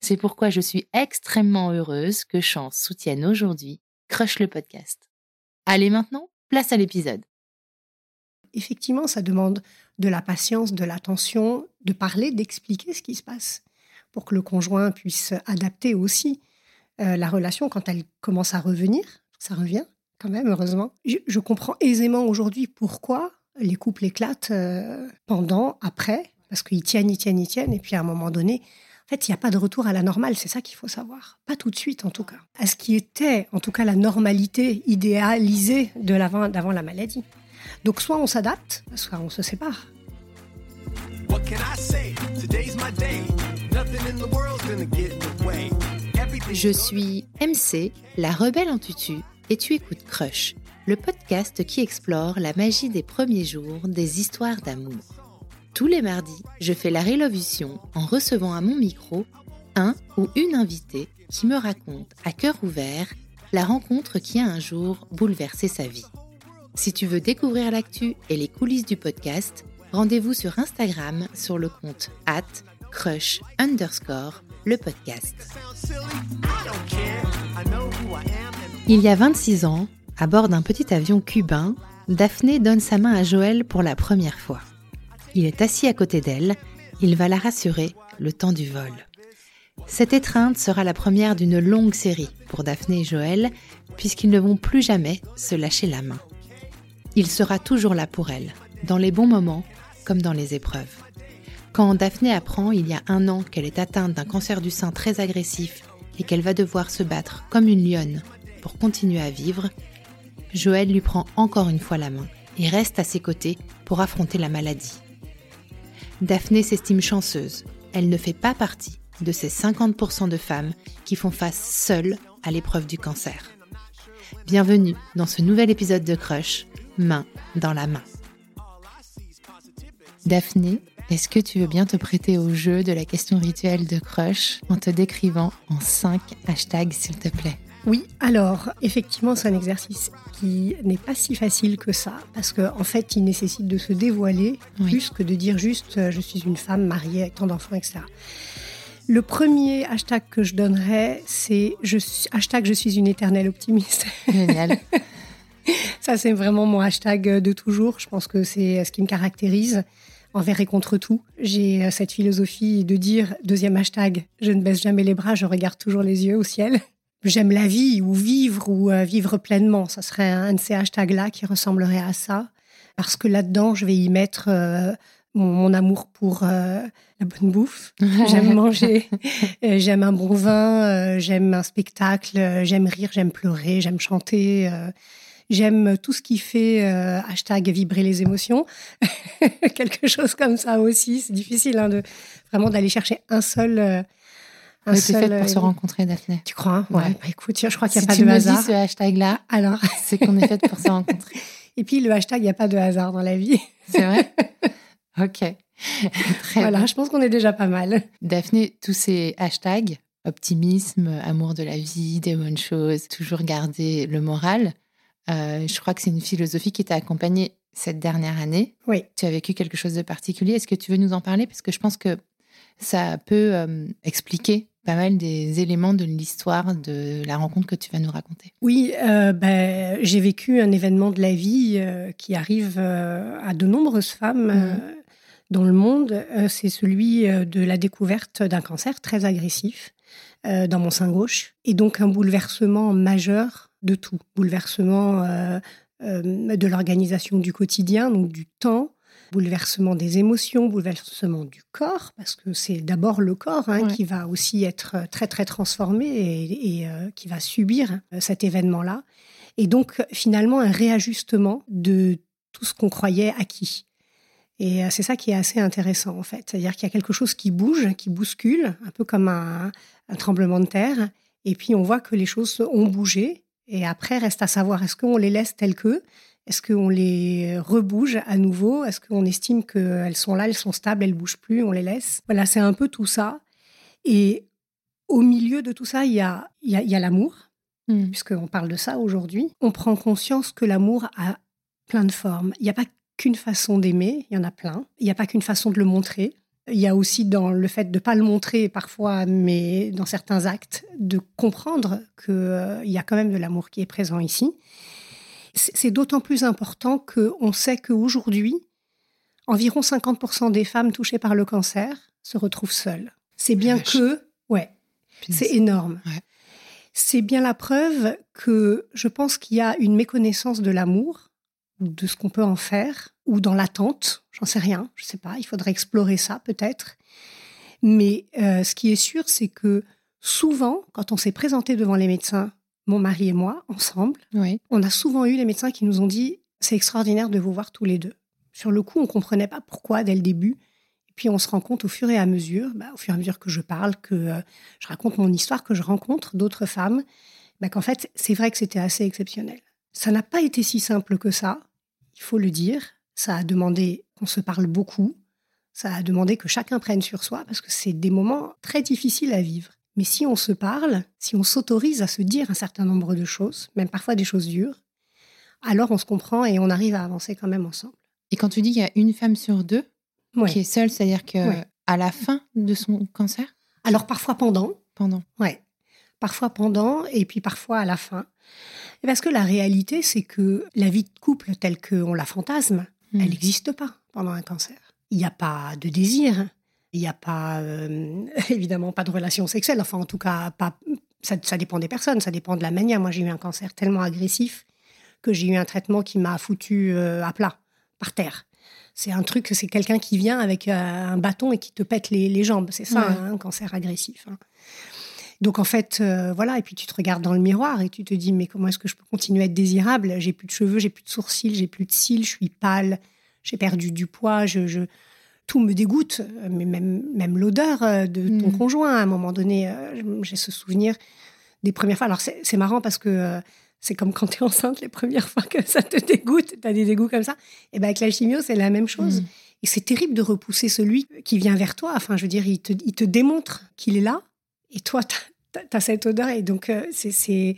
C'est pourquoi je suis extrêmement heureuse que Chance soutienne aujourd'hui Crush le podcast. Allez maintenant, place à l'épisode. Effectivement, ça demande de la patience, de l'attention, de parler, d'expliquer ce qui se passe pour que le conjoint puisse adapter aussi euh, la relation quand elle commence à revenir. Ça revient quand même, heureusement. Je, comprends aisément aujourd'hui pourquoi les couples éclatent euh, pendant, après, parce qu'ils tiennent, ils tiennent, ils tiennent, et puis à un moment donné, fait, il n'y a pas de retour à la normale, c'est ça qu'il faut savoir. Pas tout de suite, en tout cas. À ce qui était, en tout cas, la normalité idéalisée de l'avant, d'avant la maladie. Donc, soit on s'adapte, soit on se sépare. Je suis MC, la rebelle en tutu, et tu écoutes Crush, le podcast qui explore la magie des premiers jours des histoires d'amour. Tous les mardis, je fais la révolution en recevant à mon micro un ou une invitée qui me raconte à cœur ouvert la rencontre qui a un jour bouleversé sa vie. Si tu veux découvrir l'actu et les coulisses du podcast, rendez-vous sur Instagram sur le compte at crush underscore le podcast. Il y a 26 ans, à bord d'un petit avion cubain, Daphné donne sa main à Joël pour la première fois. Il est assis à côté d'elle, il va la rassurer le temps du vol. Cette étreinte sera la première d'une longue série pour Daphné et Joël, puisqu'ils ne vont plus jamais se lâcher la main. Il sera toujours là pour elle, dans les bons moments comme dans les épreuves. Quand Daphné apprend il y a un an qu'elle est atteinte d'un cancer du sein très agressif et qu'elle va devoir se battre comme une lionne pour continuer à vivre, Joël lui prend encore une fois la main et reste à ses côtés pour affronter la maladie. Daphné s'estime chanceuse. Elle ne fait pas partie de ces 50% de femmes qui font face seules à l'épreuve du cancer. Bienvenue dans ce nouvel épisode de Crush, main dans la main. Daphné, est-ce que tu veux bien te prêter au jeu de la question rituelle de crush en te décrivant en 5 hashtags, s'il te plaît? Oui, alors effectivement, c'est un exercice qui n'est pas si facile que ça, parce qu'en en fait, il nécessite de se dévoiler plus que de dire juste euh, je suis une femme mariée avec tant d'enfants, etc. Le premier hashtag que je donnerais, c'est je, hashtag je suis une éternelle optimiste. Génial. ça, c'est vraiment mon hashtag de toujours. Je pense que c'est ce qui me caractérise envers et contre tout. J'ai euh, cette philosophie de dire, deuxième hashtag, je ne baisse jamais les bras, je regarde toujours les yeux au ciel. J'aime la vie ou vivre ou euh, vivre pleinement. Ça serait un de ces hashtags-là qui ressemblerait à ça. Parce que là-dedans, je vais y mettre euh, mon, amour pour la bonne bouffe. J'aime manger, j'aime un bon vin, j'aime un spectacle, j'aime rire, j'aime pleurer, j'aime chanter. J'aime tout ce qui fait euh, hashtag vibrer les émotions. Quelque chose comme ça aussi. C'est difficile hein, de vraiment d'aller chercher un seul. Un seul, fait pour se euh, rencontrer, Daphné. Tu crois Ouais. Bah, écoute, je crois qu'il n'y a pas de hasard. Si tu me dis ce hashtag-là, alors c'est qu'on est fait pour se rencontrer. Et puis le hashtag, il n'y a pas de hasard dans la vie. C'est vrai Ok. Très voilà, je pense qu'on est déjà pas mal. Daphné, tous ces hashtags, optimisme, amour de la vie, des bonnes choses, toujours garder le moral. Euh, je crois que c'est une philosophie qui t'a accompagnée cette dernière année. Oui. Tu as vécu quelque chose de particulier. Est-ce que tu veux nous en parler? Parce que je pense que ça peut euh, expliquer pas mal des éléments de l'histoire de la rencontre que tu vas nous raconter. Oui, euh, ben, j'ai vécu un événement de la vie euh, qui arrive à de nombreuses femmes mmh. dans le monde. c'est celui de la découverte d'un cancer très agressif dans mon sein gauche et donc un bouleversement majeur de tout. Bouleversement de l'organisation du quotidien, donc du temps, bouleversement des émotions, bouleversement du corps, parce que c'est d'abord le corps hein, qui va aussi être très très transformé et, euh, qui va subir euh, cet événement-là. Et donc finalement un réajustement de tout ce qu'on croyait acquis. Et euh, c'est ça qui est assez intéressant en fait. C'est-à-dire qu'il y a quelque chose qui bouge, qui bouscule, un peu comme un, un tremblement de terre. Et puis on voit que les choses ont bougé. Et après, reste à savoir, est-ce qu'on les laisse telles que est-ce qu'on les rebouge à nouveau? Est-ce qu'on estime qu'elles sont là, elles sont stables, elles bougent plus, on les laisse? Voilà, c'est un peu tout ça. Et au milieu de tout ça, il y a, y a, l'amour, hmm. puisqu'on parle de ça aujourd'hui. On prend conscience que l'amour a plein de formes. Il n'y a pas qu'une façon d'aimer, il y en a plein. Il n'y a pas qu'une façon de le montrer. Il y a aussi dans le fait de ne pas le montrer parfois, mais dans certains actes, de comprendre qu'il euh, y a quand même de l'amour qui est présent ici. C'est d'autant plus important qu'on sait qu'aujourd'hui, environ 50% des femmes touchées par le cancer se retrouvent seules. C'est bien que, ouais, c'est énorme. C'est bien la preuve que je pense qu'il y a une méconnaissance de l'amour, de ce qu'on peut en faire, ou dans l'attente, j'en sais rien, je sais pas, il faudrait explorer ça peut-être. Mais euh, ce qui est sûr, c'est que souvent, quand on s'est présenté devant les médecins mon mari et moi, ensemble, on a souvent eu les médecins qui nous ont dit c'est extraordinaire de vous voir tous les deux. Sur le coup, on ne comprenait pas pourquoi dès le début. Et puis on se rend compte au fur et à mesure, bah, au fur et à mesure que je parle, que euh, je raconte mon histoire, que je rencontre d'autres femmes, bah, qu'en fait, c'est vrai que c'était assez exceptionnel. Ça n'a pas été si simple que ça, il faut le dire. Ça a demandé qu'on se parle beaucoup. Ça a demandé que chacun prenne sur soi, parce que c'est des moments très difficiles à vivre. Mais si on se parle, si on s'autorise à se dire un certain nombre de choses, même parfois des choses dures, alors on se comprend et on arrive à avancer quand même ensemble. Et quand tu dis qu'il y a une femme sur deux qui est seule, c'est-à-dire que à la fin de son cancer? Alors parfois pendant. Pendant. Ouais. Parfois pendant et puis parfois à la fin. Parce que la réalité, c'est que la vie de couple telle qu'on la fantasme, hmm. elle n'existe pas pendant un cancer. Il n'y a pas de désir, il n'y a pas, euh, évidemment, pas de relation sexuelle. Enfin, en tout cas, pas, ça, dépend des personnes, ça dépend de la manière. Moi, j'ai eu un cancer tellement agressif que j'ai eu un traitement qui m'a foutu euh, à plat, par terre. C'est un truc, c'est quelqu'un qui vient avec euh, un bâton et qui te pète les, jambes. C'est ça, hein, un cancer agressif. Hein. Donc en fait, voilà, et puis tu te regardes dans le miroir et tu te dis, mais comment est-ce que je peux continuer à être désirable? J'ai plus de cheveux, j'ai plus de sourcils, j'ai plus de cils, je suis pâle, j'ai perdu du poids, je, je, tout me dégoûte, mais même, même l'odeur euh, de ton mm. conjoint. À un moment donné, euh, j'ai ce souvenir des premières fois. Alors, c'est marrant parce que euh, c'est comme quand tu es enceinte les premières fois que ça te dégoûte, tu as des dégoûts comme ça. Et bien, avec la chimio, c'est la même chose. Mm. Et c'est terrible de repousser celui qui vient vers toi. Enfin, je veux dire, il te, il te démontre qu'il est là. Et toi, tu as, cette odeur. Et donc, c'est.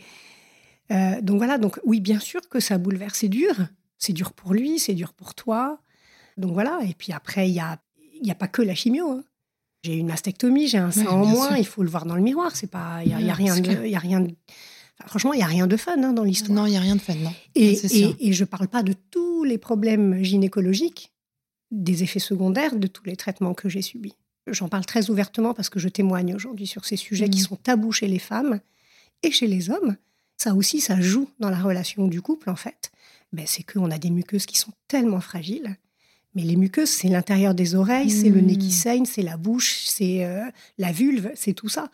donc voilà, donc oui, bien sûr que ça bouleverse. C'est dur. C'est dur pour lui, c'est dur pour toi. Donc voilà, et puis après, il n'y a, y a pas que la chimio. Hein. J'ai une mastectomie, j'ai un sein en moins, il faut le voir dans le miroir. C'est pas, il y, a, rien de, y a rien franchement, il y a rien de fun hein, dans l'histoire. Non, il y a rien de fun, non. Et, et, et je parle pas de tous les problèmes gynécologiques, des effets secondaires de tous les traitements que j'ai subis. J'en parle très ouvertement parce que je témoigne aujourd'hui sur ces sujets qui mmh. sont tabous chez les femmes et chez les hommes. Ça aussi, ça joue dans la relation du couple, en fait. Ben, c'est qu'on a des muqueuses qui sont tellement fragiles mais les muqueuses, c'est l'intérieur des oreilles, c'est le nez qui mmh. saigne, c'est la bouche, c'est euh, la vulve, c'est tout ça.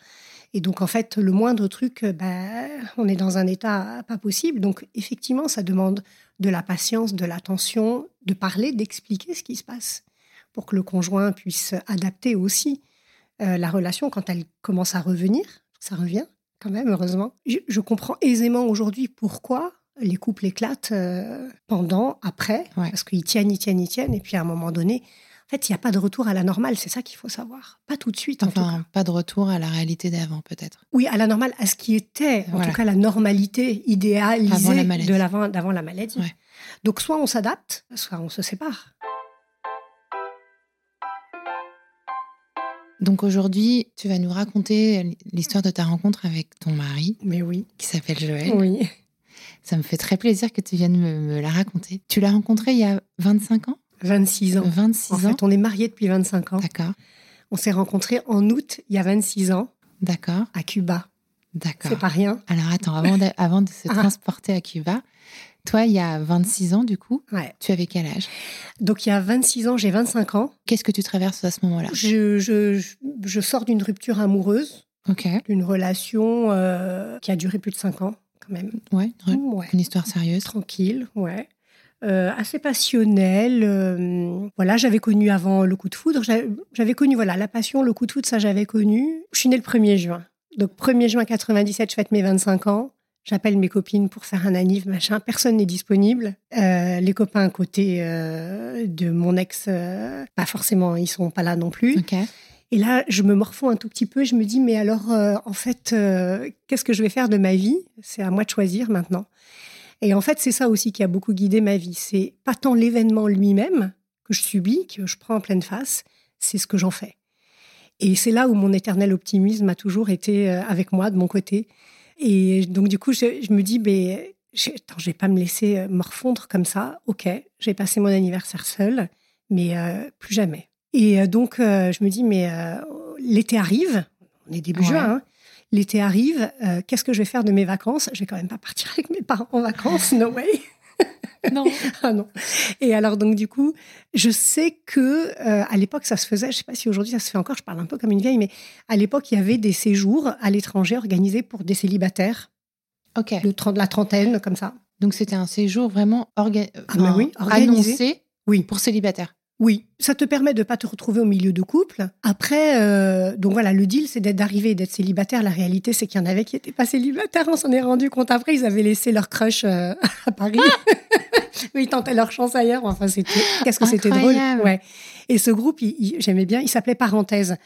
Et donc, en fait, le moindre truc, euh, bah, on est dans un état pas possible. Donc, effectivement, ça demande de la patience, de l'attention, de parler, d'expliquer ce qui se passe pour que le conjoint puisse adapter aussi euh, la relation quand elle commence à revenir. Ça revient quand même, heureusement. je comprends aisément aujourd'hui pourquoi les couples éclatent euh, pendant, après, parce qu'ils tiennent, ils tiennent, ils tiennent, et puis à un moment donné, fait, il n'y a pas de retour à la normale, c'est ça qu'il faut savoir. Pas tout de suite, en tout cas. Enfin, pas de retour à la réalité d'avant, peut-être. Oui, à la normale, à ce qui était, en tout cas, la normalité idéalisée Avant la maladie. de l'avant- d'avant la maladie. Ouais. Donc, soit on s'adapte, soit on se sépare. Donc aujourd'hui, tu vas nous raconter l'histoire de ta rencontre avec ton mari, Mais oui. qui s'appelle Joël. Oui. Ça me fait très plaisir que tu viennes me, me la raconter. Tu l'as rencontré il y a 25 ans? 26 ans. 26 En ans fait, on est mariés depuis 25 ans. D'accord, On s'est rencontrés en août, il y a 26 ans, d'accord, à Cuba. d'accord. C'est pas rien. Alors attends, avant de, avant de se Ah. transporter à Cuba, toi, il y a 26 ans, du coup, Ouais. tu avais quel âge? Donc, il y a 26 ans, j'ai 25 ans. Qu'est-ce que tu traverses à ce moment-là? Je, je, je sors d'une rupture amoureuse, Ok, d'une relation euh, qui a duré plus de 5 ans, même. ouais, une, Ouais. une histoire sérieuse. Tranquille, ouais. Euh, assez passionnelle. euh, voilà, j'avais connu avant le coup de foudre. J'avais connu voilà la passion, le coup de foudre, ça j'avais connu. Je suis née le 1er juin. Donc 1er juin 97, je fête mes 25 ans. J'appelle mes copines pour faire un anniv, machin. Personne n'est disponible. Euh, les copains à côté de mon ex, pas forcément, ils sont pas là non plus. Et là, je me morfonds un tout petit peu. Je me dis, mais alors, euh, en fait, euh, qu'est-ce que je vais faire de ma vie? C'est à moi de choisir maintenant. Et en fait, c'est ça aussi qui a beaucoup guidé ma vie. C'est pas tant l'événement lui-même que je subis, que je prends en pleine face, c'est ce que j'en fais. Et c'est là où mon éternel optimisme a toujours été euh, avec moi, de mon côté. Et donc, du coup, je, me dis, mais attends, je vais pas me laisser morfondre comme ça. Ok, j'ai passé mon anniversaire seule, mais plus jamais. Et euh, donc, euh, je me dis, mais euh, l'été arrive, on est début Ouais. juin, hein. l'été arrive, euh, qu'est-ce que je vais faire de mes vacances? Je vais quand même pas partir avec mes parents en vacances, no way. non, Ah non. Et alors donc du coup, je sais que euh, à l'époque ça se faisait. Je sais pas si aujourd'hui ça se fait encore. Je parle un peu comme une vieille, mais à l'époque il y avait des séjours à l'étranger organisés pour des célibataires ok. de 30, la trentaine comme ça. Donc c'était un séjour vraiment orga- Ah, bah oui, organisé. annoncé Oui. pour célibataires. Oui, ça te permet de pas te retrouver au milieu de couple. Après, euh, donc voilà, le deal, c'est d'être d'arriver et d'être célibataire. La réalité, c'est qu'il y en avait qui n'étaient pas célibataires. On s'en est rendu compte après. Ils avaient laissé leur crush euh, à Paris. Mais ils tentaient leur chance ailleurs. Enfin, c'était qu'est-ce que c'était drôle. Ouais. Et ce groupe, j'aimais bien. Il s'appelait Parenthèse.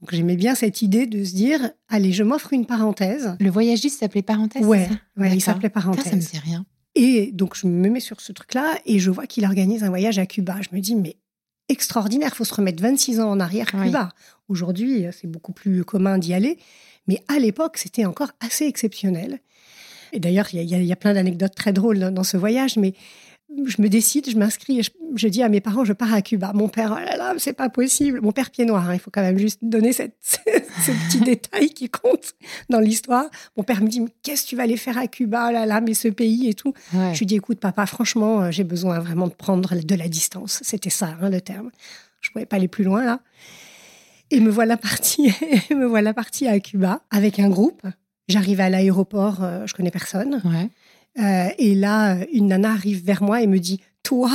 Donc j'aimais bien cette idée de se dire, allez, je m'offre une parenthèse. Le voyagiste s'appelait Parenthèse Ouais, ça ouais, il s'appelait Putain, ça me Parenthèse. dit rien. Et donc, je me mets sur ce truc-là et je vois qu'il organise un voyage à Cuba. Je me dis, mais extraordinaire, faut se remettre 26 ans en arrière, Oui. Cuba. Aujourd'hui, c'est beaucoup plus commun d'y aller. Mais à l'époque, c'était encore assez exceptionnel. Et d'ailleurs, il y, a- il y a- il y a plein d'anecdotes très drôles dans, dans ce voyage, mais je me décide, je m'inscris et je, je dis à mes parents, je pars à Cuba. Mon père, oh là là, c'est pas possible. Mon père pied noir, hein, il faut quand même juste donner cette, ce petit détail qui compte dans l'histoire. Mon père me dit, mais qu'est-ce que tu vas aller faire à Cuba, oh là là, mais ce pays et tout. Ouais. Je lui dis, écoute, papa, franchement, euh, j'ai besoin vraiment de prendre de la distance. C'était ça, hein, le terme. Je pouvais pas aller plus loin, là. Et me voilà partie, me voilà partie à Cuba avec un groupe. J'arrive à l'aéroport, euh, je connais personne. Ouais. Euh, et là, une nana arrive vers moi et me dit, toi,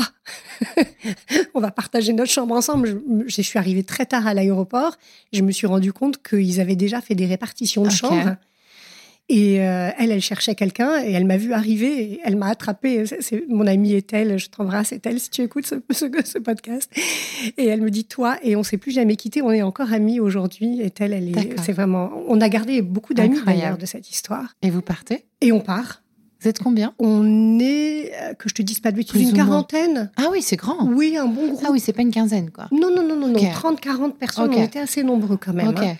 on va partager notre chambre ensemble. Je, je suis arrivée très tard à l'aéroport. Je me suis rendu compte qu'ils avaient déjà fait des répartitions de Ok. chambres. Et euh, elle, elle cherchait quelqu'un et elle m'a vu arriver et elle m'a attrapée. Mon amie est elle, je t'embrasse, est elle si tu écoutes ce, ce, ce podcast. Et elle me dit toi et on s'est plus jamais quitté, on est encore amis aujourd'hui. Et elle, elle est, c'est vraiment, on a gardé beaucoup d'amis d'ailleurs de cette histoire. Et vous partez? Et on part. Vous êtes combien? On est, euh, que je te dise pas de bêtises, Plus une quarantaine. Ah oui, c'est grand. Oui, un bon groupe. Ah oui, c'est pas une quinzaine, quoi. Non, non, non, non, non. Ok. 30, 40 personnes, Ok. on était assez nombreux quand même. ok. hein.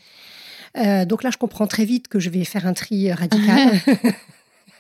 Euh, donc là, je comprends très vite que je vais faire un tri euh, radical.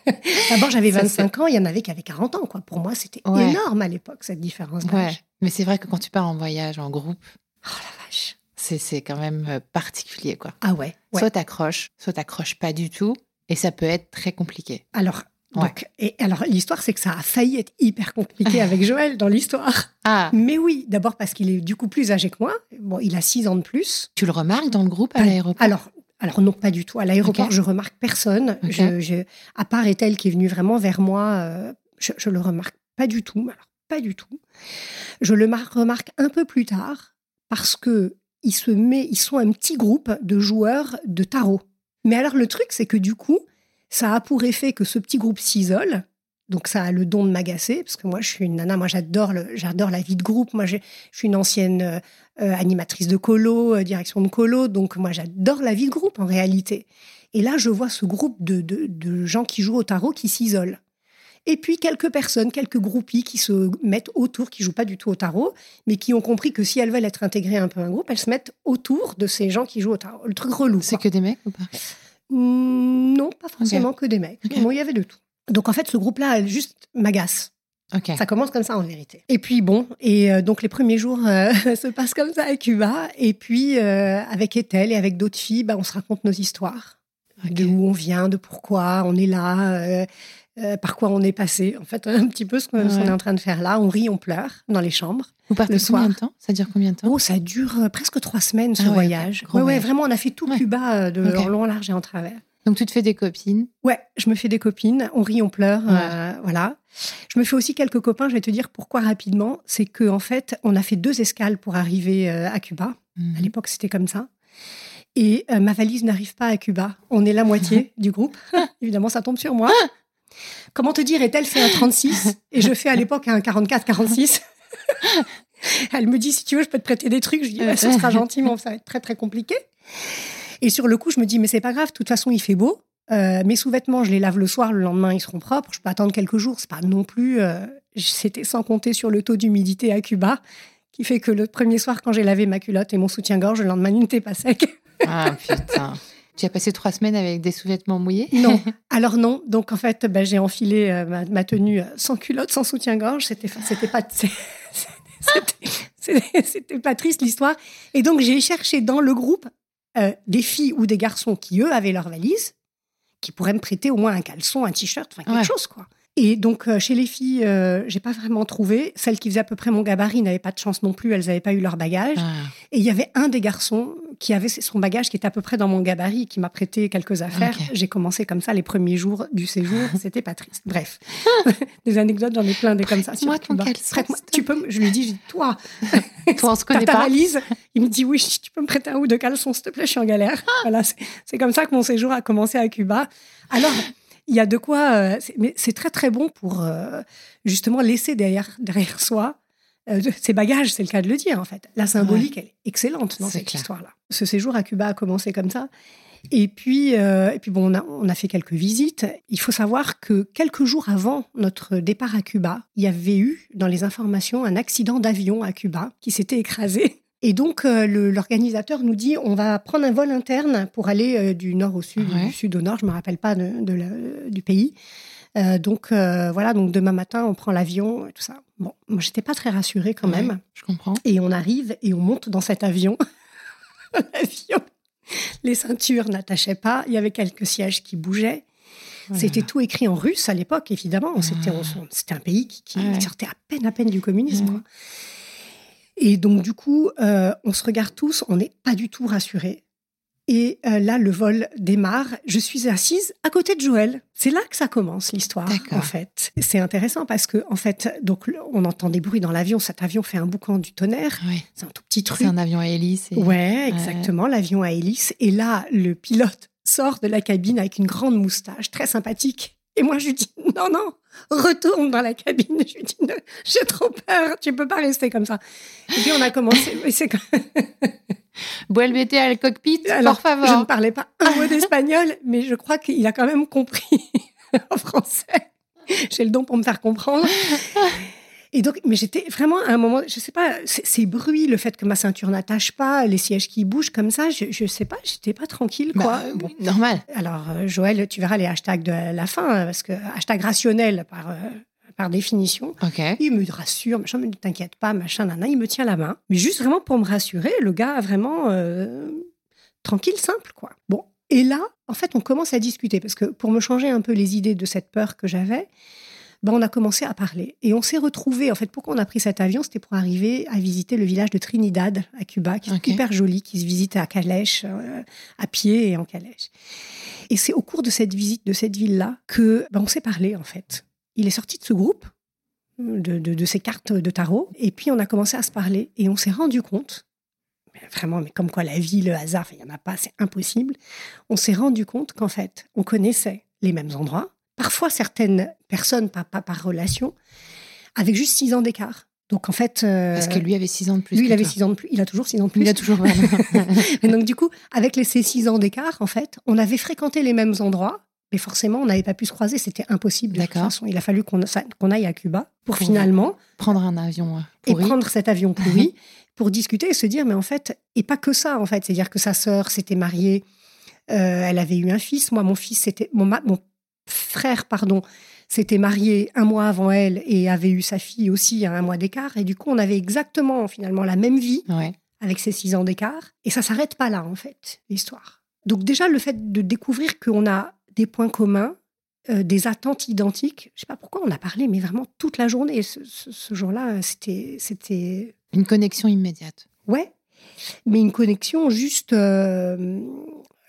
D'abord, j'avais Ça, 25 ans, il y en avait qui avaient 40 ans. Quoi. Pour moi, c'était Ouais. énorme à l'époque, cette différence Ouais. d'âge. Mais c'est vrai que quand tu pars en voyage en groupe, Oh la vache. c'est quand même particulier, quoi. Ah ouais. ouais. Soit t'accroches, soit t'accroches pas du tout. Et ça peut être très compliqué. Alors, Ouais. donc, et alors l'histoire, c'est que ça a failli être hyper compliqué avec Joël dans l'histoire. Ah, Mais oui, d'abord parce qu'il est du coup plus âgé que moi. Bon, il a 6 ans de plus. tu le remarques dans le groupe à l'aéroport? Alors, alors non, pas du tout. À l'aéroport, Ok. je remarque personne. Je, je- à part Ethel qui est venue vraiment vers moi, euh, je, je le remarque pas du tout. Alors, pas du tout. Je le mar- remarque un peu plus tard parce que il se met, ils sont un petit groupe de joueurs de tarot. Mais alors le truc, c'est que du coup, ça a pour effet que ce petit groupe s'isole Donc ça a le don de m'agacer parce que moi je suis une nana, moi j'adore j'adore la vie de groupe. Moi je suis une ancienne euh, euh, animatrice de colo, euh, direction de colo, donc moi j'adore la vie de groupe en réalité. Et là je vois ce groupe de, de, gens qui jouent au tarot qui s'isolent. Et puis quelques personnes, quelques groupies qui se mettent autour, qui jouent pas du tout au tarot, mais qui ont compris que si elles veulent être intégrées un peu à un groupe, elles se mettent autour de ces gens qui jouent au tarot. Le truc relou. C'est que des mecs ou pas? Non, pas forcément que des mecs. il y avait de tout. Donc en fait, ce groupe-là, juste m'agace. Ça commence comme ça en vérité. Et puis bon, et euh, donc les premiers jours euh, se passent comme ça à Cuba. Et puis euh, avec Ethel et avec d'autres filles, bah, on se raconte nos histoires. De où on vient, de pourquoi on est là, par quoi on est passé. En fait, un petit peu ce qu'on est en train de faire là. On rit, on pleure dans les chambres. Vous partez le soir. combien de temps? Ça dure combien de temps? Oh, ça dure presque trois semaines ce ah voyage. Ouais, ouais, vraiment, on a fait tout Cuba de long, large et en travers. Donc tu te fais des copines? Ouais, je me fais des copines. On rit, on pleure, euh, voilà. Je me fais aussi quelques copains. Je vais te dire pourquoi rapidement. C'est que en fait, on a fait deux escales pour arriver euh, à Cuba. Mhm. À l'époque, c'était comme ça. Et euh, ma valise n'arrive pas à Cuba. On est la moitié du groupe. Évidemment, ça tombe sur moi. Comment te dire, est-elle fait un 36 et je fais à l'époque un 44-46 Elle me dit, si tu veux, je peux te prêter des trucs. Je dis, ce sera gentil, mais ça va être très, très compliqué. Et sur le coup, je me dis, mais c'est pas grave, de toute façon, il fait beau. Euh, mes sous-vêtements, je les lave le soir, le lendemain, ils seront propres. Je peux attendre quelques jours. C'est pas non plus. Euh, c'était sans compter sur le taux d'humidité à Cuba, qui fait que le premier soir, quand j'ai lavé ma culotte et mon soutien-gorge, le lendemain, il n'était pas sec. Ah putain. Tu as passé trois semaines avec des sous-vêtements mouillés Non. Alors non. Donc en fait, bah, j'ai enfilé euh, ma, tenue sans culotte, sans soutien-gorge. C'était, c'était pas. C'était pas triste l'histoire. Et donc j'ai cherché dans le groupe euh, des filles ou des garçons qui, eux, avaient leur valise, qui pourraient me prêter au moins un caleçon, un t-shirt, enfin quelque chose, quoi. Et donc, euh, chez les filles, euh, j'ai pas vraiment trouvé. Celles qui faisaient à peu près mon gabarit n'avaient pas de chance non plus, elles n'avaient pas eu leur bagage. Ah. Et il y avait un des garçons qui avait son bagage qui était à peu près dans mon gabarit, qui m'a prêté quelques affaires. J'ai commencé comme ça les premiers jours du séjour. C'était pas triste. Bref, des anecdotes, j'en ai plein des comme ça. Moi, ton caleçon, tu peux, je lui dis, toi, toi, on se connaît pas. valise. Il me dit, oui, tu peux me prêter un ou deux caleçons, s'il te plaît, je suis en galère. voilà, c'est comme ça que mon séjour a commencé à Cuba. Alors, il y a de quoi. Euh, mais c'est très très bon pour euh, justement laisser derrière derrière soi euh, ses bagages. C'est le cas de le dire en fait. La symbolique, elle est excellente dans cette histoire-là. Ce séjour à Cuba a commencé comme ça. Et puis, et puis bon, on a, on a fait quelques visites. Il faut savoir que quelques jours avant notre départ à Cuba, il y avait eu dans les informations un accident d'avion à Cuba qui s'était écrasé. Et donc, euh, l'organisateur nous dit on va prendre un vol interne pour aller euh, du nord au sud, du sud au nord, je ne me rappelle pas de, du pays. Euh, donc, voilà, donc demain matin, on prend l'avion et tout ça. Bon, moi, j'étais pas très rassurée quand même. Je comprends. Et on arrive et on monte dans cet avion. L'avion, les ceintures n'attachaient pas, il y avait quelques sièges qui bougeaient. C'était tout écrit en russe à l'époque, évidemment. C'était un pays qui, sortait à peine à peine du communisme. Et donc, du coup, euh, on se regarde tous, on n'est pas du tout rassurés. Et euh, là, le vol démarre. Je suis assise à côté de Joël. C'est là que ça commence l'histoire, en fait. C'est intéressant parce que, en fait, donc on entend des bruits dans l'avion. Cet avion fait un boucan du tonnerre. C'est un tout petit truc. C'est un avion à hélice. Et... Ouais, exactement, l'avion à hélice. Et là, le pilote sort de la cabine avec une grande moustache, très sympathique. Et moi, je lui dis non, non, retourne dans la cabine. Je lui dis j'ai trop peur, tu peux pas rester comme ça. Et puis on a commencé. c'est Vuelvete al cockpit, por favor. Je ne parlais pas un mot d'espagnol, mais je crois qu'il a quand même compris en français. J'ai le don pour me faire comprendre. Et donc, mais j'étais vraiment à un moment, je sais pas, ces bruits, le fait que ma ceinture n'attache pas, les sièges qui bougent comme ça, je, je sais pas, j'étais pas tranquille, quoi. Bah, normal. Alors, euh, Joël, tu verras les hashtags de la fin, hein, parce que hashtag rationnel par, euh, par définition. Il me rassure, machin, ne t'inquiète pas, machin, nana, il me tient la main. Mais juste vraiment pour me rassurer, le gars vraiment euh, tranquille, simple, quoi. Bon. Et là, en fait, on commence à discuter, parce que pour me changer un peu les idées de cette peur que j'avais, ben, on a commencé à parler. Et on s'est retrouvés, en fait, pourquoi on a pris cet avion? C'était pour arriver à visiter le village de Trinidad, à Cuba, qui est hyper joli, qui se visite à calèche, euh, à pied et en calèche. Et c'est au cours de cette visite de cette ville-là que ben, on s'est parlé, en fait. Il est sorti de ce groupe, de, de, ces cartes de tarot, et puis on a commencé à se parler, et on s'est rendu compte, vraiment, mais comme quoi la vie, le hasard, il n'y en a pas, c'est impossible, on s'est rendu compte qu'en fait, on connaissait les mêmes endroits, parfois certaines personnes, pas, par relation, avec juste six ans d'écart. Donc en fait. Parce que lui avait six ans de plus. Lui, il avait six ans de plus. Il a toujours six ans de plus. Il a toujours. Et donc du coup, avec les, ces six ans d'écart, en fait, on avait fréquenté les mêmes endroits, mais forcément, on n'avait pas pu se croiser. C'était impossible. De toute façon, il a fallu qu'on aille à Cuba pour, finalement prendre un avion pourri. et prendre cet avion pourri pour discuter et se dire, mais en fait, et pas que ça, en fait, c'est-à-dire que sa sœur s'était mariée, euh, elle avait eu un fils. Moi, mon fils, c'était mon, mon frère, pardon, s'était marié un mois avant elle et avait eu sa fille aussi à un mois d'écart. Et du coup, on avait exactement finalement la même vie avec ces six ans d'écart. Et ça s'arrête pas là, en fait, l'histoire. Donc déjà, le fait de découvrir qu'on a des points communs, euh, des attentes identiques. Je sais pas pourquoi on a parlé, mais vraiment toute la journée. Ce, jour-là, c'était, c'était une connexion immédiate. Ouais, mais une connexion juste, euh,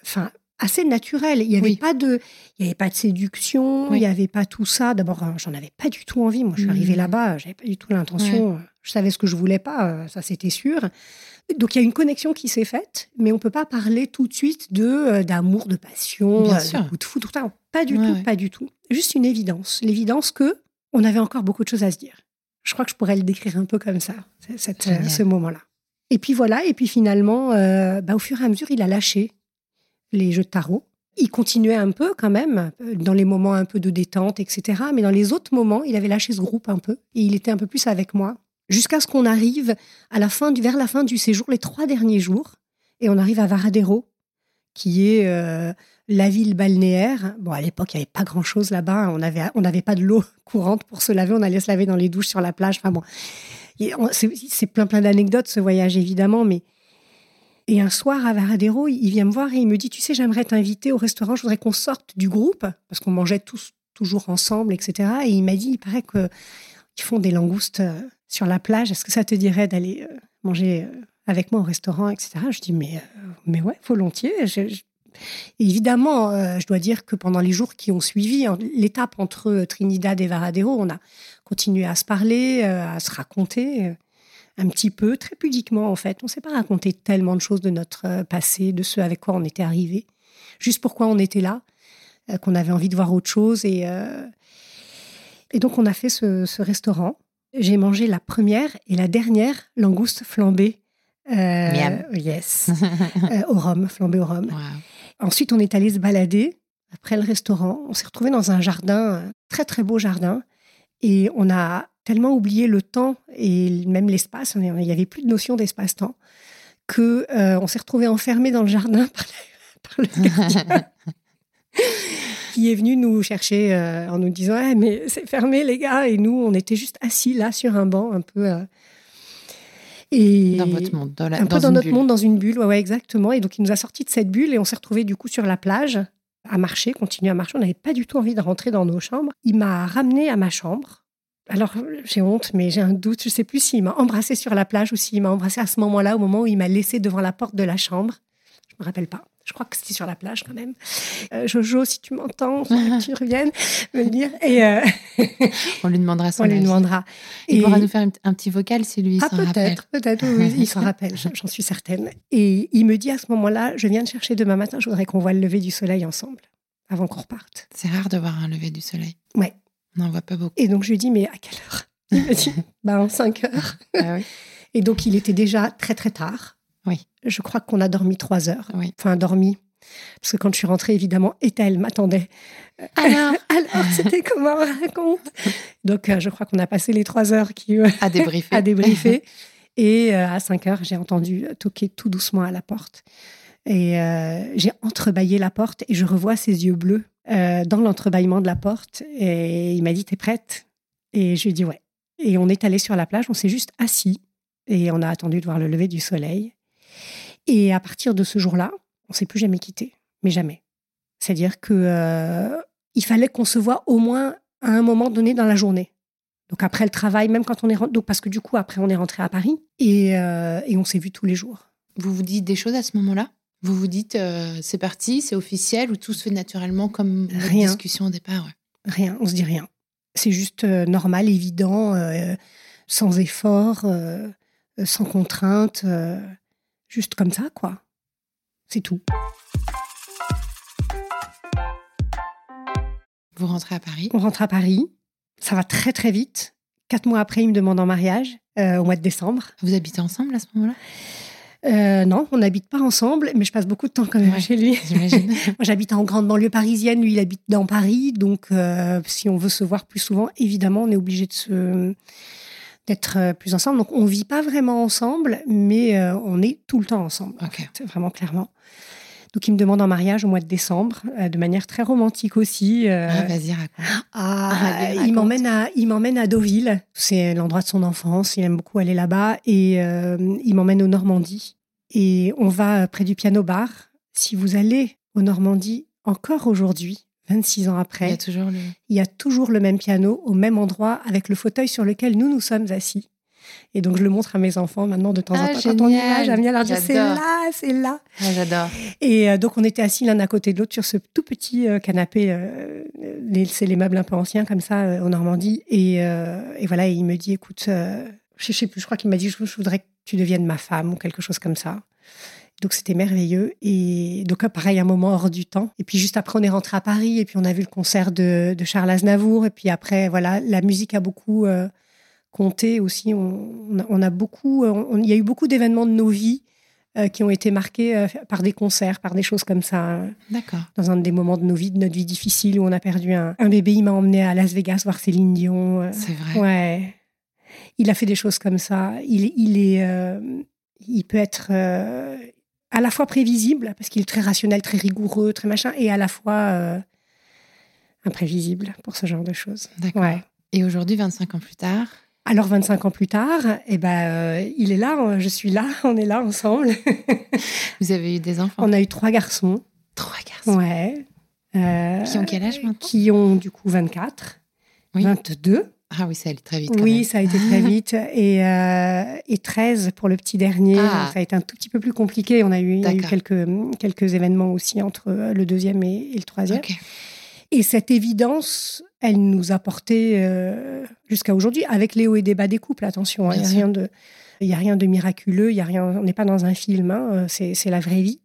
enfin, assez naturelle. Il n'y avait pas de, il y avait pas de séduction, il n'y avait pas tout ça. D'abord, euh, j'en avais pas du tout envie. Moi, je suis arrivée mmh. là-bas, j'avais pas du tout l'intention. Euh, je savais ce que je voulais pas, euh, ça c'était sûr. Donc il y a une connexion qui s'est faite, mais on peut pas parler tout de suite de d'amour, de passion, de coup de fou, tout ça. Pas du tout, pas du tout. Juste une évidence, l'évidence que on avait encore beaucoup de choses à se dire. Je crois que je pourrais le décrire un peu comme ça, cette, ce moment-là. Et puis voilà, et puis finalement, bah, au fur et à mesure, il a lâché les jeux de tarot. Il continuait un peu quand même, dans les moments un peu de détente, etc. Mais dans les autres moments, il avait lâché ce groupe un peu et il était un peu plus avec moi. Jusqu'à ce qu'on arrive à la fin du, vers la fin du séjour, les trois derniers jours, et on arrive à Varadero, qui est euh, la ville balnéaire. Bon, à l'époque, il n'y avait pas grand-chose là-bas. On n'avait on pas de l'eau courante pour se laver. On allait se laver dans les douches sur la plage. Enfin bon, c'est plein plein d'anecdotes ce voyage évidemment, mais et un soir à Varadero, il vient me voir et il me dit, tu sais, j'aimerais t'inviter au restaurant, je voudrais qu'on sorte du groupe, parce qu'on mangeait tous toujours ensemble, etc. Et il m'a dit, il paraît qu'ils font des langoustes euh, sur la plage, est-ce que ça te dirait d'aller euh, manger euh, avec moi au restaurant, etc. Je dis, mais, mais ouais, volontiers. Évidemment, je dois dire que pendant les jours qui ont suivi, l'étape entre Trinidad et Varadero, on a continué à se parler, à se raconter un petit peu, très pudiquement en fait. On ne s'est pas raconté tellement de choses de notre euh, passé, de ce avec quoi on était arrivé, juste pourquoi on était là, euh, qu'on avait envie de voir autre chose. Et, euh, et donc on a fait ce, restaurant. J'ai mangé la première et la dernière langouste flambée. yes, au rhum, flambée au rhum. Ensuite, on est allé se balader après le restaurant. On s'est retrouvé dans un jardin, très très beau jardin, et on a tellement oublié le temps et même l'espace, il n'y avait plus de notion d'espace-temps, que euh, on s'est retrouvé enfermé dans le jardin par, le gardien. qui est venu nous chercher euh, en nous disant mais c'est fermé les gars! Et nous on était juste assis là sur un banc un peu euh, et dans votre monde dans un peu dans notre monde dans une bulle ouais, exactement. Et donc il nous a sorti de cette bulle et on s'est retrouvé du coup sur la plage à marcher continuer à marcher. On n'avait pas du tout envie de rentrer dans nos chambres. Il m'a ramené à ma chambre alors, j'ai honte, mais j'ai un doute. Je ne sais plus s'il m'a embrassé sur la plage ou s'il m'a embrassé à ce moment-là, au moment où il m'a laissé devant la porte de la chambre. Je ne me rappelle pas. Je crois que c'était sur la plage quand même. Euh, Jojo, si tu m'entends, tu reviennes me dire. Et euh, on lui demandera son On lui demandera. Il pourra nous faire un petit vocal si lui ah, s'en rappelle. Peut-être, peut-être, oui, il s'en rappelle, j'en suis certaine. Et il me dit à ce moment-là, je viens de chercher demain matin, je voudrais qu'on voit le lever du soleil ensemble, avant qu'on reparte. C'est rare de voir un lever du soleil. Ouais. On n'en voit pas beaucoup. Et donc, je lui dis, mais à quelle heure? Il me dit, bah, en 5 heures. Ah et donc, il était déjà très, très tard. Oui. Je crois qu'on a dormi 3 heures. Oui. Enfin, dormi. Parce que quand je suis rentrée, évidemment, Ethel m'attendait. Alors, Alors c'était comment on raconte Donc, euh, je crois qu'on a passé les 3 heures qui, euh, à débriefer. à débriefer. Et euh, à 5 heures, j'ai entendu toquer tout doucement à la porte. Et j'ai entrebâillé la porte et je revois ses yeux bleus euh, dans l'entrebâillement de la porte et il m'a dit T'es prête? Et je lui ai dit Ouais. Et on est allé sur la plage, on s'est juste assis et on a attendu de voir le lever du soleil. Et à partir de ce jour-là, on s'est plus jamais quitté, mais jamais. C'est-à-dire que euh, il fallait qu'on se voit au moins à un moment donné dans la journée. Donc après le travail, même quand on est donc parce que du coup après on est rentré à Paris et, euh, et on s'est vu tous les jours. Vous vous dites des choses à ce moment-là? Vous vous dites, euh, c'est parti, c'est officiel, ou tout se fait naturellement comme rien. discussion au départ Rien, on se dit rien. C'est juste euh, normal, évident, euh, sans effort, sans contrainte, juste comme ça, quoi. C'est tout. Vous rentrez à Paris On rentre à Paris. Ça va très très vite. Quatre mois après, il me demande en mariage au mois de décembre. Vous habitez ensemble à ce moment-là? Euh, non, on n'habite pas ensemble, mais je passe beaucoup de temps quand même chez lui. J'imagine. Moi, j'habite en grande banlieue parisienne, lui, il habite dans Paris. Donc, euh, si on veut se voir plus souvent, évidemment, on est obligé de se d'être euh, plus ensemble. Donc, on vit pas vraiment ensemble, mais euh, on est tout le temps ensemble. Ok. C'est vraiment clairement. Donc, il me demande en mariage au mois de décembre, euh, de manière très romantique aussi. euh, Ah, Vas-y, raconte. ah, il m'emmène à il m'emmène à Deauville. C'est l'endroit de son enfance. Il aime beaucoup aller là-bas et euh, il m'emmène au Normandie. Et on va euh, près du piano bar. Si vous allez au Normandie encore aujourd'hui, 26 ans Il y après, a toujours le. il y a toujours le même piano au même endroit avec le fauteuil sur lequel nous nous sommes assis. Et donc je le montre à mes enfants maintenant de temps Ah, en temps quand on y va. génial. J'aime bien leur dire c'est là, c'est là. Ah, j'adore. Et euh, donc, on était assis l'un à côté de l'autre sur ce tout petit euh, canapé. euh, c'est les meubles un peu anciens comme ça en Normandie. Et, et voilà, et il me dit, écoute, je sais plus, je crois qu'il m'a dit, je, je voudrais que tu deviennes ma femme ou quelque chose comme ça. Donc, c'était merveilleux. Et donc, euh, pareil, un moment hors du temps. Et puis, juste après, on est rentré à Paris et puis on a vu le concert de, de Charles Aznavour. Et puis après, voilà, la musique a beaucoup euh, compté aussi. On, on a, beaucoup, euh, il y a eu beaucoup d'événements de nos vies euh, qui ont été marqués euh, par des concerts, par des choses comme ça. euh, D'accord. Dans un des moments de nos vies, de notre vie difficile, où on a perdu un, un bébé, il m'a emmené à Las Vegas voir Céline Dion. C'est vrai. ouais. Il a fait des choses comme ça. Il, il est, euh, il peut être euh, à la fois prévisible, parce qu'il est très rationnel, très rigoureux, très machin, et à la fois euh, imprévisible pour ce genre de choses. D'accord. Ouais. Et aujourd'hui, 25 ans plus tard, Alors 25 ans plus tard, eh ben, il est là, je suis là, on est là ensemble. vous avez eu des enfants? On a eu trois garçons. Trois garçons. Ouais. Qui ont quel âge maintenant? Qui ont du coup 24, Oui. 22. Ah oui, ça allait très vite. quand Oui, même. ça a été très vite. Et, euh, et 13 pour le petit dernier. Ah. Ça a été un tout petit peu plus compliqué. On a eu, il y a eu quelques, quelques événements aussi entre euh, le deuxième et, et le troisième. Et cette évidence, elle nous a porté euh, jusqu'à aujourd'hui, avec les hauts et des bas des couples, attention. hein, Il n'y a, rien de- y a rien de miraculeux, y a rien, on n'est pas dans un film, hein, c'est c'est la vraie vie.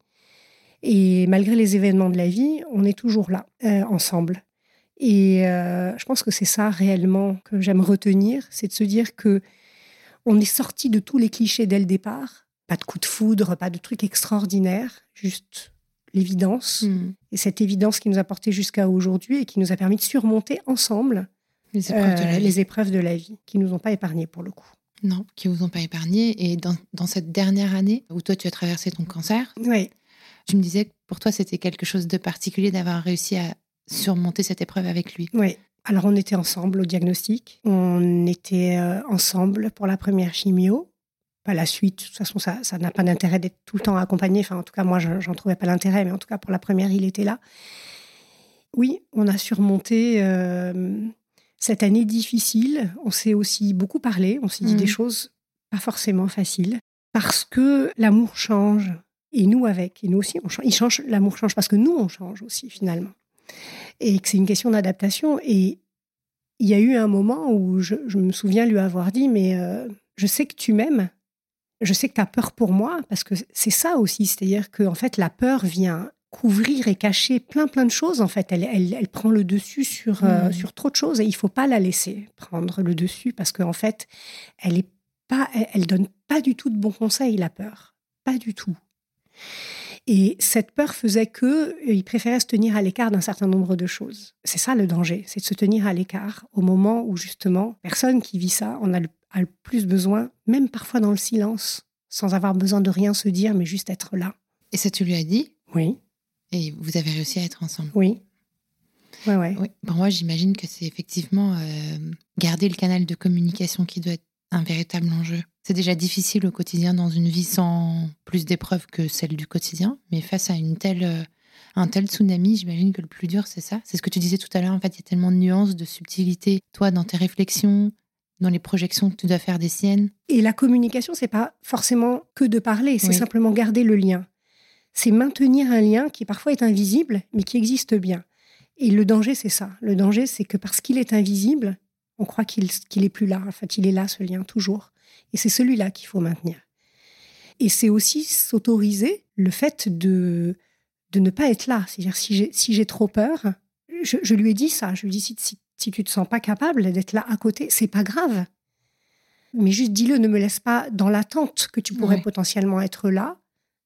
Et malgré les événements de la vie, on est toujours là, euh, ensemble. Et euh, je pense que c'est ça réellement que j'aime retenir, c'est de se dire que on est sorti de tous les clichés dès le départ. Pas de coup de foudre, pas de truc extraordinaire, juste l'évidence. Hmm. Et cette évidence qui nous a porté jusqu'à aujourd'hui et qui nous a permis de surmonter ensemble Les épreuves de euh, la vie. les épreuves de la vie, qui nous ont pas épargnés pour le coup. Non, qui vous ont pas épargné. Et dans, dans cette dernière année où toi, tu as traversé ton cancer, Oui, tu me disais que pour toi, c'était quelque chose de particulier d'avoir réussi à surmonter cette épreuve avec lui. oui. Alors on était ensemble au diagnostic, on était euh, ensemble pour la première chimio. Pas la suite, de toute façon ça ça n'a pas d'intérêt d'être tout le temps accompagné. Enfin en tout cas moi je- j'en trouvais pas l'intérêt, mais en tout cas pour la première il était là. Oui, on a surmonté euh, cette année difficile. On s'est aussi beaucoup parlé, on s'est dit Mhm. des choses pas forcément faciles parce que l'amour change et nous avec et nous aussi on change. Il change, l'amour change parce que nous on change aussi finalement et que c'est une question d'adaptation. Et il y a eu un moment où je, je me souviens lui avoir dit, mais euh, je sais que tu m'aimes, je sais que tu as peur pour moi, parce que c'est ça aussi, c'est-à-dire que en fait la peur vient couvrir et cacher plein plein de choses. En fait, elle, elle, elle prend le dessus sur, euh, Mhm. sur trop de choses et il faut pas la laisser prendre le dessus parce qu'en fait, elle est pas, elle, elle donne pas du tout de bons conseils, la peur. Pas du tout. Et cette peur faisait que euh, il préférait se tenir à l'écart d'un certain nombre de choses. C'est ça le danger, c'est de se tenir à l'écart au moment où justement personne qui vit ça en a le, a le plus besoin, même parfois dans le silence, sans avoir besoin de rien se dire, mais juste être là. Et ça, tu lui as dit? Oui, et vous avez réussi à être ensemble? oui, ouais, ouais. Oui. Pour moi, j'imagine que c'est effectivement euh, garder le canal de communication qui doit être un véritable enjeu. C'est déjà difficile au quotidien dans une vie sans plus d'épreuves que celle du quotidien, mais face à une telle, euh, un tel tsunami, j'imagine que le plus dur, c'est ça. C'est ce que tu disais tout à l'heure. En fait, il y a tellement de nuances, de subtilité, toi, dans tes réflexions, dans les projections que tu dois faire des siennes. Et la communication, c'est pas forcément que de parler, c'est Oui. simplement garder le lien. C'est maintenir un lien qui parfois est invisible, mais qui existe bien. Et le danger, c'est ça. Le danger, c'est que parce qu'il est invisible, on croit qu'il est plus là. En fait, il est là, ce lien, toujours. Et c'est celui-là qu'il faut maintenir. Et c'est aussi s'autoriser le fait de, de ne pas être là. C'est-à-dire, si j'ai si trop peur, je, lui ai dit ça. Je lui ai dit si, si, si tu te sens pas capable d'être là à côté, c'est pas grave. Mais juste dis-le, ne me laisse pas dans l'attente que tu pourrais potentiellement être là.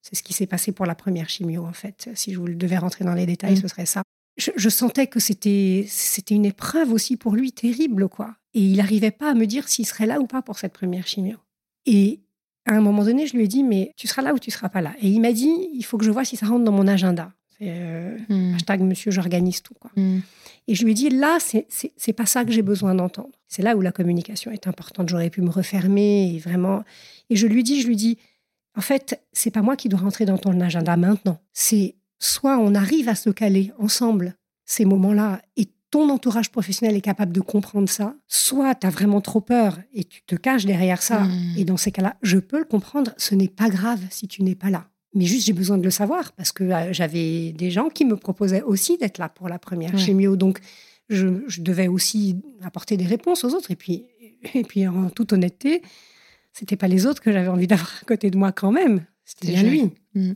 C'est ce qui s'est passé pour la première chimio, en fait. Si je devais rentrer dans les détails, mm. ce serait ça. Je, sentais que c'était c'était une épreuve aussi pour lui terrible, quoi. Et il n'arrivait pas à me dire s'il serait là ou pas pour cette première chimio. Et à un moment donné, je lui ai dit, mais tu seras là ou tu seras pas là? Et il m'a dit, il faut que je vois si ça rentre dans mon agenda. Euh, mm. hashtag monsieur, j'organise tout. Quoi. Mm. Et je lui ai dit, là, c'est pas ça que j'ai besoin d'entendre. C'est là où la communication est importante. J'aurais pu me refermer et vraiment. Et je lui dis, je lui dis, en fait, c'est pas moi qui dois rentrer dans ton agenda maintenant. C'est soit on arrive à se caler ensemble ces moments-là et ton entourage professionnel est capable de comprendre ça, soit tu as vraiment trop peur et tu te caches derrière ça. Hmm. Et dans ces cas-là, je peux le comprendre, ce n'est pas grave si tu n'es pas là. Mais juste, j'ai besoin de le savoir parce que euh, j'avais des gens qui me proposaient aussi d'être là pour la première chimio. Donc, je, devais aussi apporter des réponses aux autres. Et puis, et puis en toute honnêteté, c'était pas les autres que j'avais envie d'avoir à côté de moi quand même. C'était bien lui. Mm.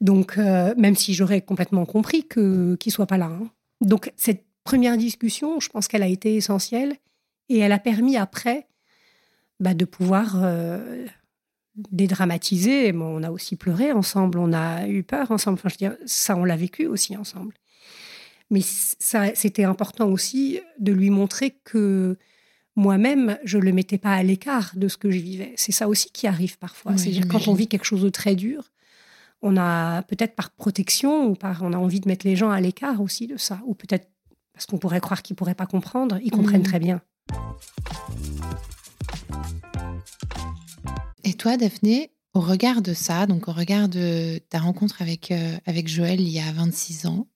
Donc, euh, même si j'aurais complètement compris que qu'il soit pas là. Hein. Donc, cette première discussion, je pense qu'elle a été essentielle et elle a permis après bah, de pouvoir euh, dédramatiser. on a aussi pleuré ensemble, on a eu peur ensemble. Enfin, je veux dire, ça, on l'a vécu aussi ensemble. Mais ça, c'était important aussi de lui montrer que moi-même, je ne le mettais pas à l'écart de ce que je vivais. C'est ça aussi qui arrive parfois. C'est-à-dire quand on vit quelque chose de très dur, on a peut-être par protection ou par on a envie de mettre les gens à l'écart aussi de ça, ou peut-être parce qu'on pourrait croire qu'ils pourraient pas comprendre, ils comprennent mmh. très bien. Et toi, Daphné, au regard de ça, donc au regard de ta rencontre avec, euh, avec Joël il y a 26 ans,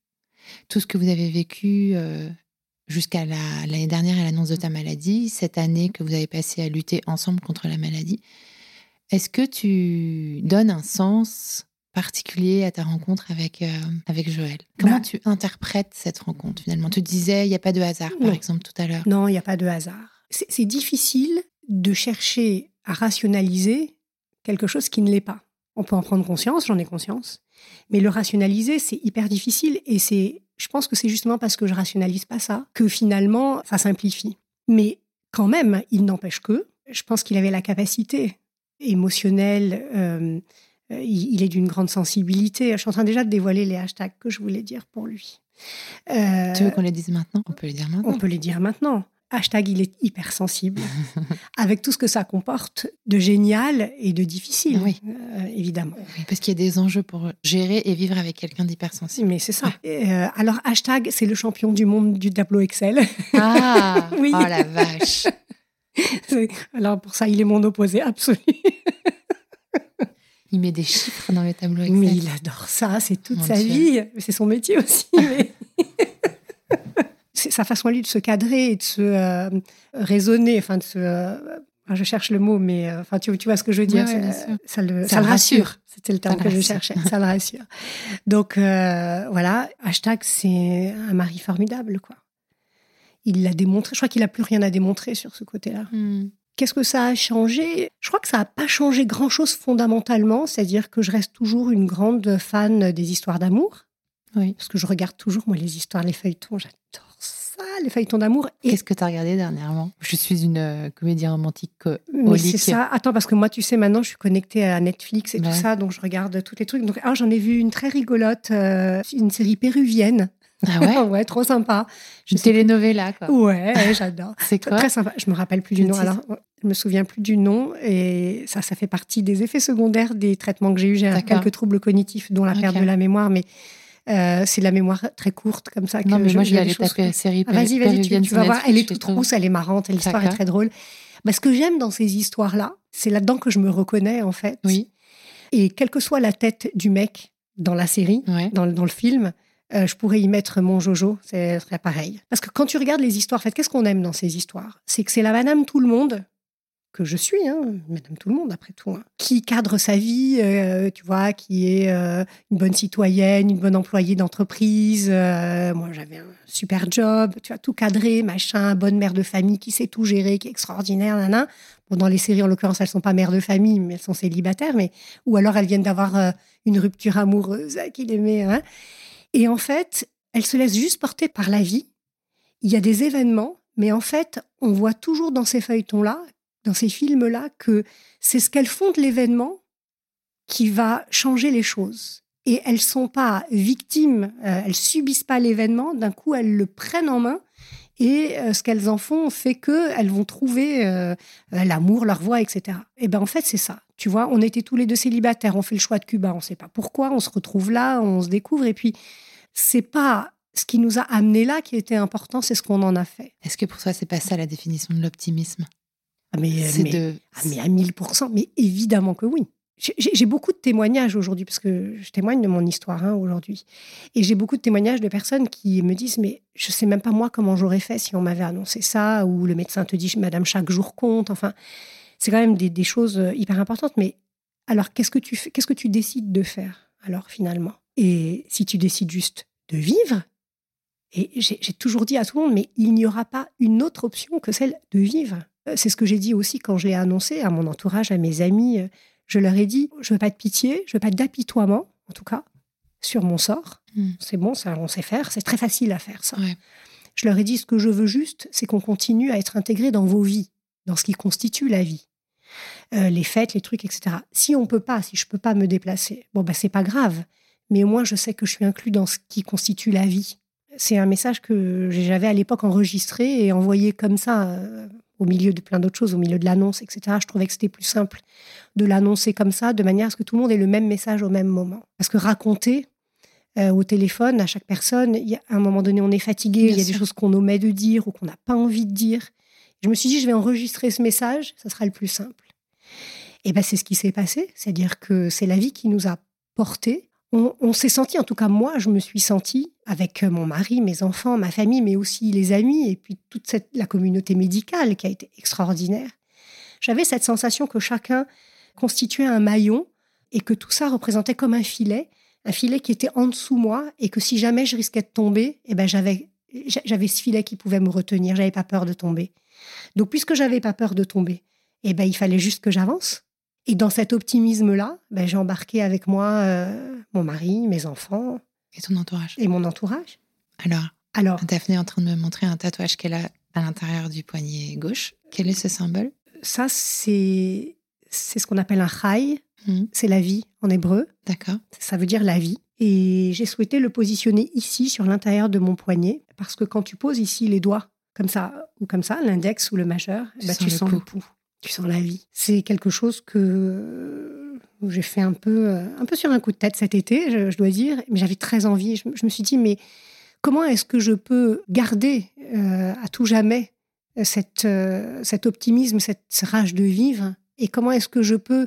tout ce que vous avez vécu euh, jusqu'à l'année dernière et l'annonce de ta maladie, cette année que vous avez passé à lutter ensemble contre la maladie. Est-ce que tu donnes un sens particulier à ta rencontre avec, euh, avec Joël Comment bah tu interprètes cette rencontre finalement? Tu disais, il n'y a pas de hasard, par exemple, tout à l'heure. Non, il n'y a pas de hasard. C'est difficile de chercher à rationaliser quelque chose qui ne l'est pas. On peut en prendre conscience, j'en ai conscience, mais le rationaliser, c'est hyper difficile et c'est je pense que c'est justement parce que je rationalise pas ça que finalement ça simplifie. Mais quand même, il n'empêche que je pense qu'il avait la capacité émotionnelle. Euh, il, est d'une grande sensibilité. Je suis en train déjà de dévoiler les hashtags que je voulais dire pour lui. Euh, tu veux qu'on les dise maintenant? On peut les dire maintenant. On peut les dire maintenant hashtag il est hypersensible, avec tout ce que ça comporte de génial et de difficile, oui. Euh, évidemment. parce qu'il y a des enjeux pour gérer et vivre avec quelqu'un d'hypersensible. Mais c'est ça. Euh, alors, hashtag, c'est le champion du monde du tableau Excel. Ah, oui. oh la vache. Alors, pour ça, il est mon opposé absolu. Il met des chiffres dans le tableau Excel. Mais il adore ça, c'est toute sa vie. C'est son métier aussi. Mais sa façon à lui de se cadrer et de se euh, raisonner, enfin de se euh, je cherche le mot, mais euh, enfin, tu, tu, vois ce que je veux dire. ça, le, ça, le, rassure. C'était le terme que je cherchais. ça le rassure. Donc voilà, hashtag, c'est un mari formidable, quoi. Il l'a démontré. Je crois qu'il n'a plus rien à démontrer sur ce côté-là. Hmm. Qu'est-ce que ça a changé? Je crois que ça n'a pas changé grand-chose fondamentalement. C'est-à-dire que je reste toujours une grande fan des histoires d'amour. Oui. Parce que je regarde toujours, moi, les histoires, les feuilletons, j'adore les feuilletons d'amour. Qu'est-ce que tu as regardé dernièrement? Je suis une euh, comédie romantique euh, Mais c'est ça. Attends, parce que moi, tu sais, maintenant, je suis connectée à Netflix et tout ça, donc je regarde tous les trucs. Donc, ah, j'en ai vu une très rigolote, euh, une série péruvienne. Ah ouais Ouais, trop sympa. Une telenovela, quoi. Ouais, j'adore. c'est quoi Très sympa. Je me rappelle plus du nom. Alors, je me souviens plus du nom. Et ça, ça fait partie des effets secondaires des traitements que j'ai eu. J'ai quelques troubles cognitifs, dont la perte de la mémoire, mais euh, c'est la mémoire très courte comme ça. non, mais moi, je vais aller taper la série. Ah, vas-y, vas-y, tu, vas voir. Elle est toute rousse, elle est marrante, l'histoire est très drôle. Bah, ce que j'aime dans ces histoires-là, c'est là-dedans que je me reconnais, en fait. Oui. Et quelle que soit la tête du mec dans la série, dans, le film, euh, je pourrais y mettre mon Jojo, c'est serait pareil. Parce que quand tu regardes les histoires, en fait, qu'est-ce qu'on aime dans ces histoires? C'est que c'est la madame tout le monde que je suis, hein, madame tout le monde après tout, hein, qui cadre sa vie, euh, tu vois, qui est euh, une bonne citoyenne, une bonne employée d'entreprise. Moi, j'avais un super job, tu vois, tout cadré, machin, bonne mère de famille qui sait tout gérer, qui est extraordinaire, nana. Bon, dans les séries, en l'occurrence, elles sont pas mères de famille, mais elles sont célibataires, mais ou alors elles viennent d'avoir une rupture amoureuse qui les met. Hein. Et en fait, elle se laisse juste porter par la vie. Il y a des événements, mais en fait, on voit toujours dans ces feuilletons-là, dans ces films-là, que c'est ce qu'elles font de l'événement qui va changer les choses. Et elles sont pas victimes, euh, elles subissent pas l'événement. D'un coup, elles le prennent en main et euh, ce qu'elles en font fait que elles vont trouver euh, l'amour, leur voix, etc. Et ben en fait, c'est ça. Tu vois, on était tous les deux célibataires, on fait le choix de Cuba, on ne sait pas pourquoi, on se retrouve là, on se découvre, et puis c'est pas ce qui nous a amené là qui était important, c'est ce qu'on en a fait. Est-ce que pour toi, c'est pas ça la définition de l'optimisme? Ah, mais, mais, ah, mais à 1000%, mais évidemment que oui. J'ai beaucoup de témoignages aujourd'hui, parce que je témoigne de mon histoire hein, aujourd'hui. Et j'ai beaucoup de témoignages de personnes qui me disent Mais je sais même pas moi comment j'aurais fait si on m'avait annoncé ça, ou le médecin te dit Madame, chaque jour compte. Enfin, c'est quand même des, choses euh, hyper importantes. Mais alors, qu'est-ce que tu fais Qu'est-ce que tu décides de faire, alors, finalement? Et si tu décides juste de vivre, et j'ai toujours dit à tout le monde Mais il n'y aura pas une autre option que celle de vivre. Euh, c'est ce que j'ai dit aussi quand je l'ai annoncé à mon entourage, à mes amis euh, je leur ai dit, je veux pas de pitié, je veux pas d'apitoiement, en tout cas, sur mon sort. Hmm. C'est bon, ça, on sait faire, c'est très facile à faire ça. Je leur ai dit, ce que je veux juste, c'est qu'on continue à être intégré dans vos vies, dans ce qui constitue la vie. Euh, les fêtes, les trucs, etc. Si on peut pas, si je peux pas me déplacer, bon, bah, c'est pas grave. Mais au moins, je sais que je suis inclus dans ce qui constitue la vie. C'est un message que j'avais à l'époque enregistré et envoyé comme ça euh, au milieu de plein d'autres choses, au milieu de l'annonce, etc. Je trouvais que c'était plus simple de l'annoncer comme ça, de manière à ce que tout le monde ait le même message au même moment. Parce que raconter euh, au téléphone à chaque personne, y a, à un moment donné, on est fatigué, il y a des choses qu'on omet de dire ou qu'on n'a pas envie de dire. Je me suis dit, je vais enregistrer ce message, ça sera le plus simple. Et ben c'est ce qui s'est passé, c'est-à-dire que c'est la vie qui nous a portés on, s'est senti, en tout cas moi, je me suis sentie avec mon mari, mes enfants, ma famille, mais aussi les amis et puis toute la communauté médicale qui a été extraordinaire. J'avais cette sensation que chacun constituait un maillon et que tout ça représentait comme un filet, un filet qui était en dessous moi et que si jamais je risquais de tomber, eh ben j'avais j'avais ce filet qui pouvait me retenir, j'avais pas peur de tomber. Donc puisque j'avais pas peur de tomber, eh ben il fallait juste que j'avance. Et dans cet optimisme-là, ben, j'ai embarqué avec moi euh, mon mari, mes enfants. Et ton entourage. Et mon entourage. Alors, Alors Daphné est en train de me montrer un tatouage qu'elle a à l'intérieur du poignet gauche. Quel est ce symbole? Ça, c'est c'est ce qu'on appelle un chai. Hmm. C'est la vie en hébreu. D'accord. Ça veut dire la vie. Et j'ai souhaité le positionner ici, sur l'intérieur de mon poignet, parce que quand tu poses ici les doigts, comme ça, ou comme ça, l'index ou le majeur, tu, bah, sens, le pouls tu sens la vie. C'est quelque chose que j'ai fait un peu, euh, un peu sur un coup de tête cet été, je, dois dire, mais j'avais très envie. Je, me suis dit, mais comment est-ce que je peux garder euh, à tout jamais cette, euh, cet optimisme, cette rage de vivre? Et comment est-ce que je peux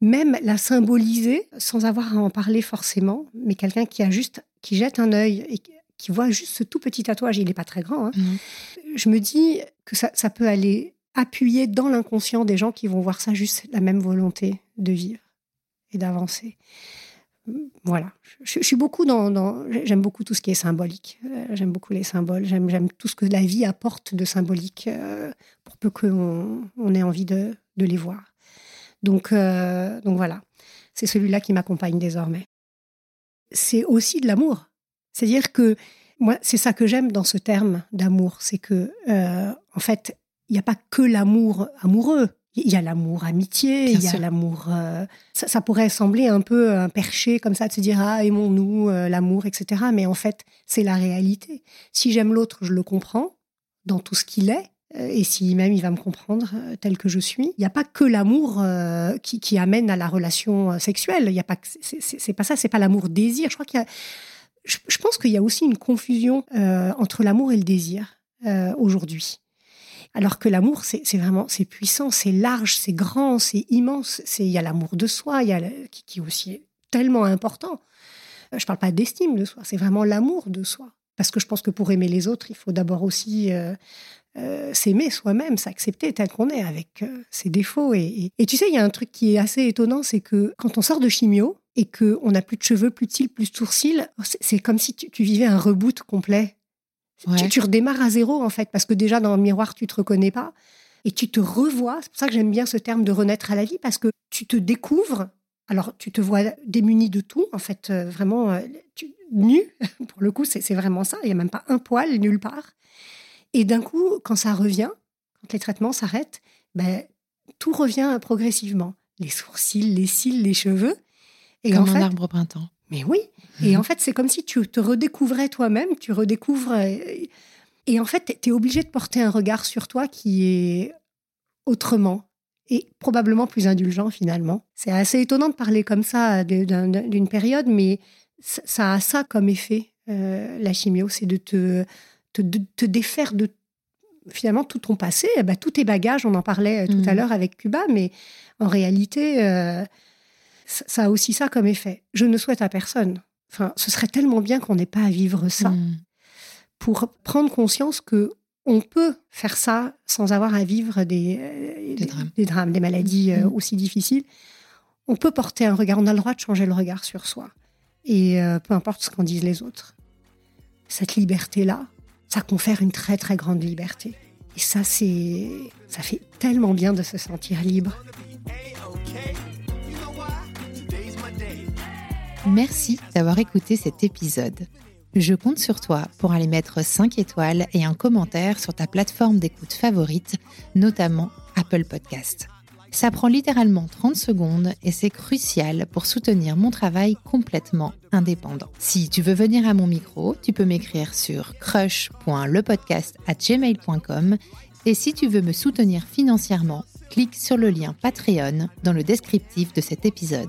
même la symboliser sans avoir à en parler forcément, mais quelqu'un qui a juste, qui jette un œil et qui voit juste ce tout petit tatouage, il n'est pas très grand. Hein. Mmh. Je me dis que ça, ça peut aller appuyer dans l'inconscient des gens qui vont voir ça juste la même volonté de vivre et d'avancer. Voilà, je, suis beaucoup dans, j'aime beaucoup tout ce qui est symbolique. Euh, j'aime beaucoup les symboles. J'aime, tout ce que la vie apporte de symbolique euh, pour peu qu'on on ait envie de, de les voir. Donc, euh, donc voilà, c'est celui-là qui m'accompagne désormais. C'est aussi de l'amour. C'est-à-dire que moi, c'est ça que j'aime dans ce terme d'amour, c'est que en fait, il n'y a pas que l'amour amoureux. Il y a l'amour amitié, il y a l'amour. Euh, ça, pourrait sembler un peu un perché comme ça de se dire ah aimons-nous euh, l'amour etc. Mais en fait c'est la réalité. Si j'aime l'autre, je le comprends dans tout ce qu'il est. Euh, et si même il va me comprendre tel que je suis, il n'y a pas que l'amour qui, amène à la relation sexuelle. Il y a pas, c'est pas ça, c'est pas l'amour désir. Je crois qu'il y a, je, pense qu'il y a aussi une confusion entre l'amour et le désir aujourd'hui. Alors que l'amour, c'est vraiment, c'est puissant, c'est large, c'est grand, c'est immense. C'est il y a l'amour de soi, il y a qui, aussi est tellement important. Euh, je parle pas d'estime de soi, c'est vraiment l'amour de soi. Parce que je pense que pour aimer les autres, il faut d'abord aussi euh, euh, s'aimer soi-même, s'accepter tel qu'on est avec ses défauts. Et, tu sais, il y a un truc qui est assez étonnant, c'est que quand on sort de chimio et qu'on n'a plus de cheveux, plus de cils, plus de sourcils, c'est comme si tu, vivais un reboot complet. Tu, redémarres à zéro, en fait, parce que déjà, dans le miroir, tu te reconnais pas. Et tu te revois. C'est pour ça que j'aime bien ce terme de renaître à la vie, parce que tu te découvres alors tu te vois démuni de tout, en fait, euh, vraiment nu, pour le coup, c'est vraiment ça, il n'y a même pas un poil nulle part. Et d'un coup, quand ça revient, quand les traitements s'arrêtent, ben, tout revient progressivement. Les sourcils, les cils, les cheveux. Et Comme en un arbre au printemps. Mais oui. Et en fait, c'est comme si tu te redécouvrais toi-même, tu redécouvres. Et en fait, tu es obligé de porter un regard sur toi qui est autrement et probablement plus indulgent finalement. C'est assez étonnant de parler comme ça d'une période, mais ça a ça comme effet, euh, la chimio, c'est de te, te, défaire de finalement tout ton passé, eh ben, tous tes bagages, on en parlait euh, tout à mmh. l'heure avec Cuba, mais en réalité, euh, ça a aussi ça comme effet. Je ne souhaite à personne. Enfin, ce serait tellement bien qu'on n'ait pas à vivre ça mmh. pour prendre conscience que on peut faire ça sans avoir à vivre des, des, drames. des, maladies mmh. aussi difficiles. On peut porter un regard, on a le droit de changer le regard sur soi. Et peu importe ce qu'en disent les autres. Cette liberté-là, ça confère une très très grande liberté. Et ça, c'est, ça fait tellement bien de se sentir libre. Merci d'avoir écouté cet épisode. Je compte sur toi pour aller mettre 5 étoiles et un commentaire sur ta plateforme d'écoute favorite, notamment Apple Podcast. Ça prend littéralement 30 secondes et c'est crucial pour soutenir mon travail complètement indépendant. Si tu veux venir à mon micro, tu peux m'écrire sur crush.lepodcast@gmail.com et si tu veux me soutenir financièrement, clique sur le lien Patreon dans le descriptif de cet épisode.